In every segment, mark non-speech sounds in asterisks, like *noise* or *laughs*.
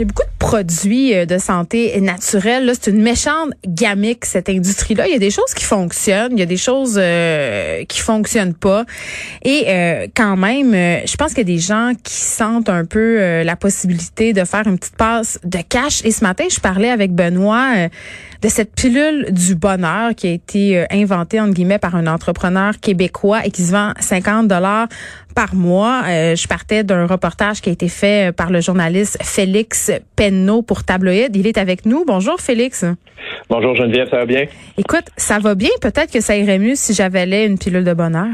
Il y a beaucoup de produits euh, de santé naturelle. C'est une méchante gamique, cette industrie-là. Il y a des choses qui fonctionnent, il y a des choses euh, qui fonctionnent pas. Et euh, quand même, euh, je pense qu'il y a des gens qui sentent un peu la possibilité de faire une petite passe de cash. Et ce matin, je parlais avec Benoît de cette pilule du bonheur qui a été inventée, entre guillemets, par un entrepreneur québécois et qui se vend 50 dollars par mois. je partais d'un reportage qui a été fait par le journaliste Félix Penneau pour Tabloïd. Il est avec nous. Bonjour, Félix. Bonjour, Geneviève, ça va bien? Écoute, ça va bien. Peut-être que ça irait mieux si j'avalais une pilule de bonheur.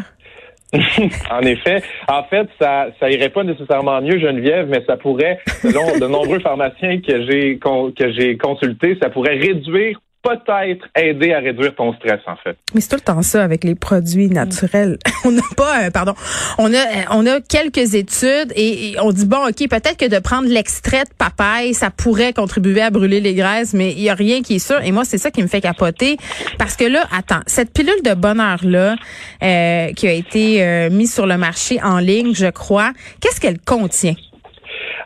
*laughs* en effet. En fait, ça, ça irait pas nécessairement mieux, Geneviève, mais ça pourrait, selon de nombreux pharmaciens que j'ai, que j'ai consultés, ça pourrait réduire peut-être aider à réduire ton stress, en fait. Mais c'est tout le temps ça avec les produits naturels. *laughs* on n'a pas, euh, pardon, on a, on a quelques études et, on dit bon, ok, peut-être que de prendre l'extrait de papaye, ça pourrait contribuer à brûler les graisses, mais il y a rien qui est sûr. Et moi, c'est ça qui me fait capoter parce que là, attends, cette pilule de bonheur là, euh, qui a été euh, mise sur le marché en ligne, je crois, qu'est-ce qu'elle contient?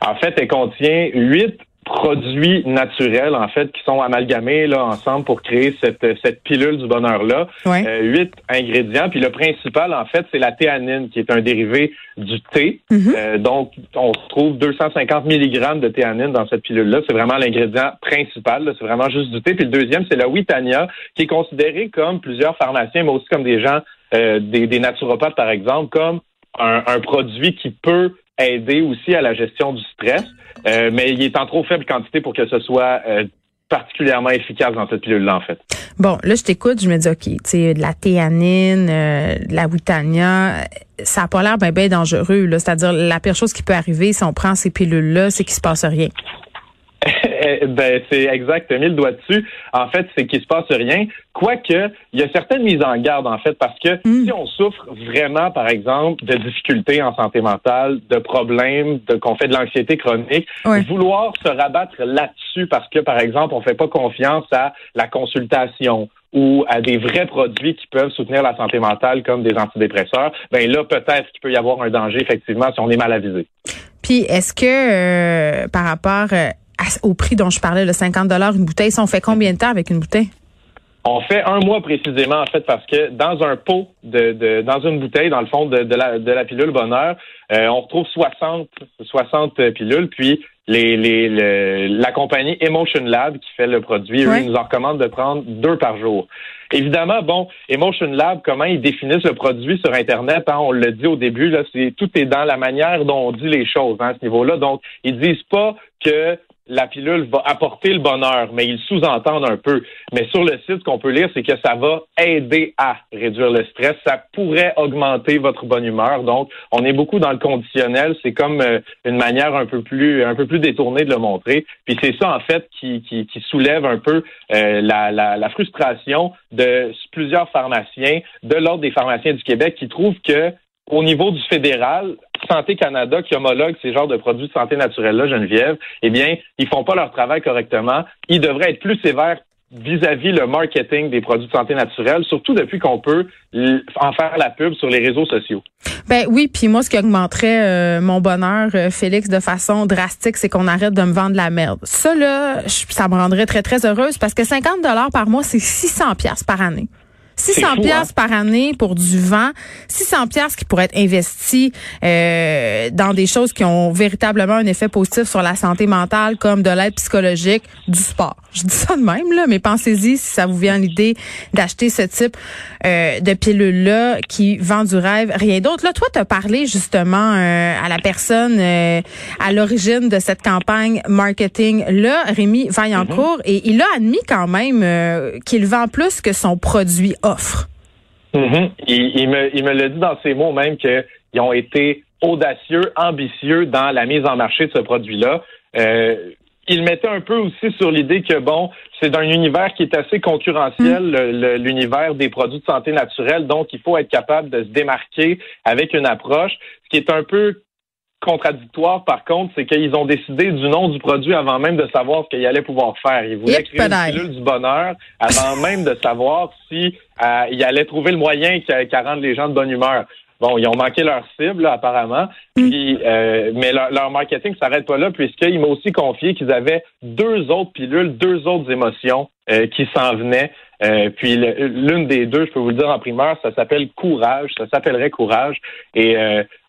En fait, elle contient huit produits naturels, en fait, qui sont amalgamés là ensemble pour créer cette, cette pilule du bonheur-là. Euh, huit ingrédients. Puis le principal, en fait, c'est la théanine, qui est un dérivé du thé. Mhm. euh, donc, on trouve 250 mg de théanine dans cette pilule-là. C'est vraiment l'ingrédient principal. C'est vraiment juste du thé. Puis le deuxième, c'est la Witania, qui est considéré comme plusieurs pharmaciens, mais aussi comme des gens, euh, des, des naturopathes, par exemple, comme un, un produit qui peut aider aussi à la gestion du stress, euh, mais il est en trop faible quantité pour que ce soit euh, particulièrement efficace dans cette pilule-là, en fait. Bon, là, je t'écoute, je me dis, OK, tu sais, de la théanine, euh, de la witania, ça a pas l'air bien, bien dangereux. C'est-à-dire, la pire chose qui peut arriver si on prend ces pilules-là, c'est qu'il se passe rien. Ben, c'est exact, mis le doigt dessus. En fait, c'est qu'il se passe rien. Quoique, il y a certaines mises en garde, en fait, parce que hmm. si on souffre vraiment, par exemple, de difficultés en santé mentale, de problèmes, de qu'on fait de l'anxiété chronique, vouloir se rabattre là-dessus parce que, par exemple, on fait pas confiance à la consultation ou à des vrais produits qui peuvent soutenir la santé mentale comme des antidépresseurs, ben là, peut-être qu'il peut y avoir un danger, effectivement, si on est mal avisé. Puis, est-ce que, euh, par rapport euh, au prix dont je parlais, le 50 dollars une bouteille. Ça, on fait combien de temps avec une bouteille? On fait un mois précisément, en fait, parce que dans un pot, de, dans une bouteille, dans le fond de, la, de la pilule Bonheur, euh, on retrouve 60, 60 pilules. Puis les, les, la compagnie Emotion Lab qui fait le produit, eux, ils nous en recommandent de prendre deux par jour. Évidemment, bon, Emotion Lab, comment ils définissent le produit sur Internet, hein, on le dit au début, là, c'est tout est dans la manière dont on dit les choses hein, à ce niveau-là. Donc, ils disent pas que la pilule va apporter le bonheur, mais ils sous-entendent un peu. Mais sur le site, ce qu'on peut lire, c'est que ça va aider à réduire le stress. Ça pourrait augmenter votre bonne humeur. Donc, on est beaucoup dans le conditionnel. C'est comme euh, une manière un peu plus, un peu plus détournée de le montrer. Puis c'est ça, en fait, qui, soulève un peu euh, la frustration de plusieurs pharmaciens, de l'ordre des pharmaciens du Québec, qui trouvent que au niveau du fédéral, Santé Canada qui homologue ces genres de produits de santé naturelle-là, Geneviève, eh bien, ils font pas leur travail correctement. Ils devraient être plus sévères vis-à-vis le marketing des produits de santé naturelle, surtout depuis qu'on peut en faire la pub sur les réseaux sociaux. Ben oui, puis moi ce qui augmenterait euh, mon bonheur, euh, Félix, de façon drastique, c'est qu'on arrête de me vendre la merde. Ça là, ça me rendrait très très heureuse parce que 50 dollars par mois, c'est 600 pièces par année. 600 pièces hein? par année pour du vent, 600 pièces qui pourraient être investis euh, dans des choses qui ont véritablement un effet positif sur la santé mentale, comme de l'aide psychologique, du sport. Je dis ça de même là, mais pensez-y si ça vous vient l'idée d'acheter ce type euh, de pilule là qui vend du rêve, rien d'autre. Là, toi, tu as parlé justement euh, à la personne euh, à l'origine de cette campagne marketing là, Rémi Vaillancourt, mm-hmm. et il a admis quand même qu'il vend plus que son produit offre. Mm-hmm. il, me, il me l'a dit dans ses mots même qu'ils ont été audacieux, ambitieux dans la mise en marché de ce produit-là. Euh, il mettait un peu aussi sur l'idée que, bon, c'est un univers qui est assez concurrentiel, mm. l'univers des produits de santé naturelle, donc il faut être capable de se démarquer avec une approche, ce qui est un peu contradictoire, par contre, c'est qu'ils ont décidé du nom du produit avant même de savoir ce qu'il allait pouvoir faire. Ils voulaient créer une pilule du bonheur avant *laughs* même de savoir si euh, il allait trouver le moyen qui, qui rendre les gens de bonne humeur. Bon, ils ont manqué leur cible, apparemment. Mm. Puis, euh, mais leur, leur marketing s'arrête pas là, puisqu'ils m'ont aussi confié qu'ils avaient deux autres pilules, deux autres émotions euh, qui s'en venaient. Euh, puis l'une des deux, je peux vous le dire en primeur, ça s'appelle courage, ça s'appellerait courage. Et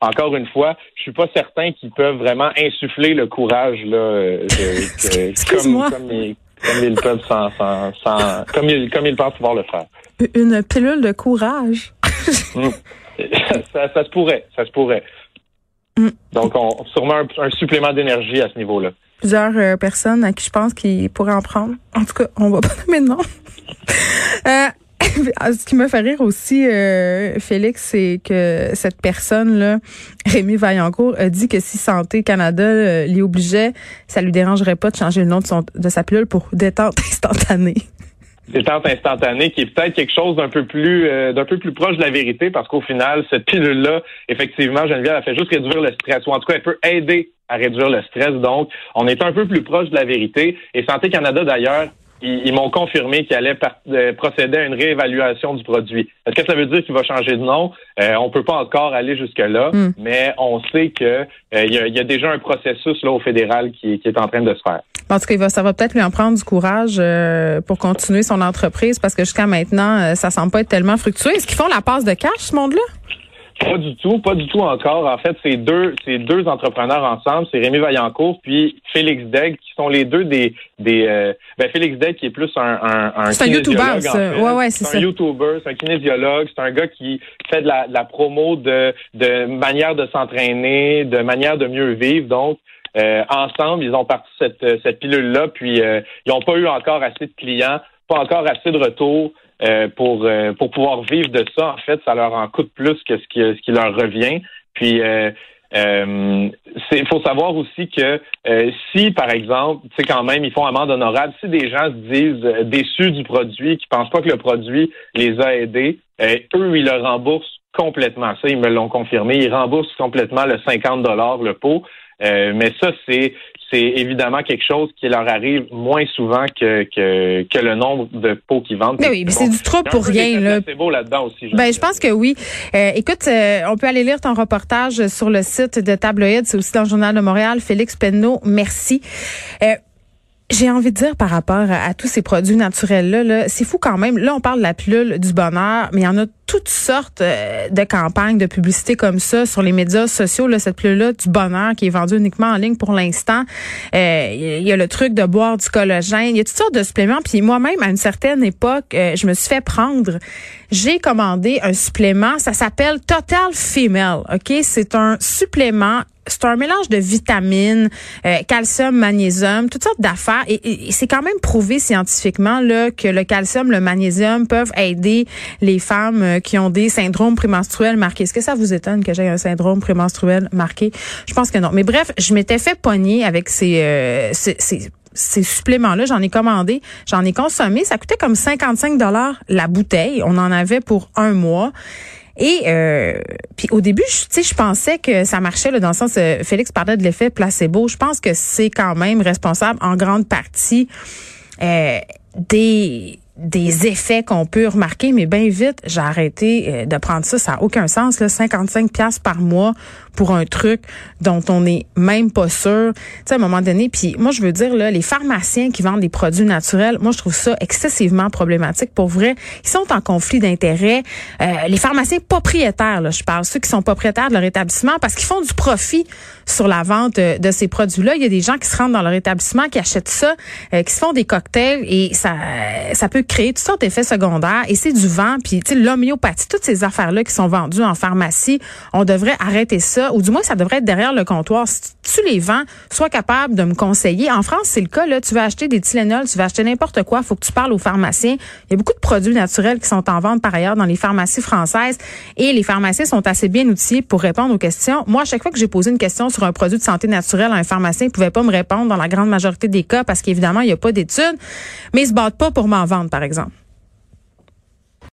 encore une fois, je suis pas certain qu'ils peuvent vraiment insuffler le courage là, *laughs* comme, comme, ils, comme ils peuvent sans, sans, sans comme ils comme ils pensent pouvoir le faire. Une pilule de courage. Mm. *laughs* *laughs* ça, se pourrait, ça se pourrait. Mm. Donc, on, sûrement un, supplément d'énergie à ce niveau-là. Plusieurs euh, personnes à qui je pense qu'ils pourraient en prendre. En tout cas, on va pas nommer de nom. Euh, *laughs* ce qui me fait rire aussi, euh, Félix, c'est que cette personne-là, Rémi Vaillancourt, a dit que si Santé Canada l'y obligeait, ça lui dérangerait pas de changer le nom de, son, de sa pilule pour détente *laughs* instantanée détente instantanée qui est peut-être quelque chose d'un peu plus euh, d'un peu plus proche de la vérité parce qu'au final cette pilule là effectivement Geneviève elle fait juste réduire le stress ou en tout cas elle peut aider à réduire le stress. Donc on est un peu plus proche de la vérité. Et Santé Canada d'ailleurs ils, m'ont confirmé qu'ils allaient euh, procéder à une réévaluation du produit. Est-ce que ça veut dire qu'il va changer de nom? Euh, on peut pas encore aller jusque-là, hmm. mais on sait que euh, il y, a, déjà un processus là au fédéral qui, est en train de se faire. En tout cas, ça va peut-être lui en prendre du courage euh, pour continuer son entreprise parce que jusqu'à maintenant, ça semble pas être tellement fructueux. Est-ce qu'ils font la passe de cash, ce monde-là? Pas du tout, pas du tout encore. En fait, c'est deux, c'est deux entrepreneurs ensemble, c'est Rémi Vaillancourt puis Félix Degg, qui sont les deux des, des, euh, ben Félix Degg qui est plus un, un, un c'est un YouTuber, ça. Ouais, ouais, c'est, c'est un YouTuber, c'est un kinésiologue, c'est un gars qui fait de la, de la promo de, de manière de s'entraîner, de manière de mieux vivre. Donc, euh, ensemble, ils ont parti cette, cette pilule-là, puis euh, ils n'ont pas eu encore assez de clients, pas encore assez de retours. Euh, pour euh, pour pouvoir vivre de ça, en fait, ça leur en coûte plus que ce qui, ce qui leur revient. Puis euh, il faut savoir aussi que si, par exemple, tu sais, quand même, ils font amende honorable, si des gens se disent déçus du produit, qui pensent pas que le produit les a aidés, eux, ils le remboursent complètement. Ça, ils me l'ont confirmé. Ils remboursent complètement le 50 dollars le pot. mais ça, c'est c'est évidemment quelque chose qui leur arrive moins souvent que, que, que le nombre de pots qu'ils vendent. Mais oui, mais c'est du trop pour rien. Là. C'est beau là-dedans aussi. Ben, je pense que oui. Euh, écoute, euh, on peut aller lire ton reportage sur le site de Tabloïd. C'est aussi dans le Journal de Montréal. Félix Penneau, merci. Euh, j'ai envie de dire par rapport à, tous ces produits naturels-là, -là, c'est fou quand même. Là, on parle de la pilule du bonheur, mais il y en a toutes sortes euh, de campagnes de publicité comme ça sur les médias sociaux. Là, cette pilule-là du bonheur qui est vendue uniquement en ligne pour l'instant. Euh, il y a le truc de boire du collagène. Il y a toutes sortes de suppléments. Puis moi-même, à une certaine époque, euh, je me suis fait prendre. J'ai commandé un supplément. Ça s'appelle Total Female. Ok, c'est un supplément c'est un mélange de vitamines, euh, calcium, magnésium, toutes sortes d'affaires. Et, c'est quand même prouvé scientifiquement là que le calcium, le magnésium peuvent aider les femmes euh, qui ont des syndromes prémenstruels marqués. Est-ce que ça vous étonne que j'ai un syndrome prémenstruel marqué? Je pense que non. Mais bref, je m'étais fait pogner avec ces, euh, ces ces suppléments-là, j'en ai commandé, j'en ai consommé. Ça coûtait comme 55 dollars la bouteille. On en avait pour un mois. Et euh, puis au début, je, je pensais que ça marchait là, dans le sens, euh, Félix parlait de l'effet placebo. Je pense que c'est quand même responsable en grande partie euh, des des effets qu'on peut remarquer, mais bien vite, j'ai arrêté euh, de prendre ça. Ça n'a aucun sens. Là, 55 pièces par mois pour un truc dont on n'est même pas sûr. Tu sais, à un moment donné, puis moi, je veux dire, là, les pharmaciens qui vendent des produits naturels, moi, je trouve ça excessivement problématique. Pour vrai, ils sont en conflit d'intérêts. Euh, les pharmaciens propriétaires, là, je parle, ceux qui sont propriétaires de leur établissement, parce qu'ils font du profit sur la vente euh, de ces produits-là. Il y a des gens qui se rendent dans leur établissement, qui achètent ça, qui se font des cocktails et ça, ça peut créer toutes sortes d'effets secondaires et c'est du vent. Puis, tu sais, l'homéopathie, toutes ces affaires-là qui sont vendues en pharmacie, on devrait arrêter ça ou du moins, ça devrait être derrière le comptoir. Si tu les vends, sois capable de me conseiller. En France, c'est le cas. Là, tu veux acheter des Tylenol, tu veux acheter n'importe quoi, faut que tu parles aux pharmaciens. Il y a beaucoup de produits naturels qui sont en vente par ailleurs dans les pharmacies françaises et les pharmaciens sont assez bien outillés pour répondre aux questions. Moi, à chaque fois que j'ai posé une question sur un produit de santé naturelle à un pharmacien, il pouvait pas me répondre dans la grande majorité des cas parce qu'évidemment, il n'y a pas d'études, mais ils se battent pas pour m'en vendre, par exemple.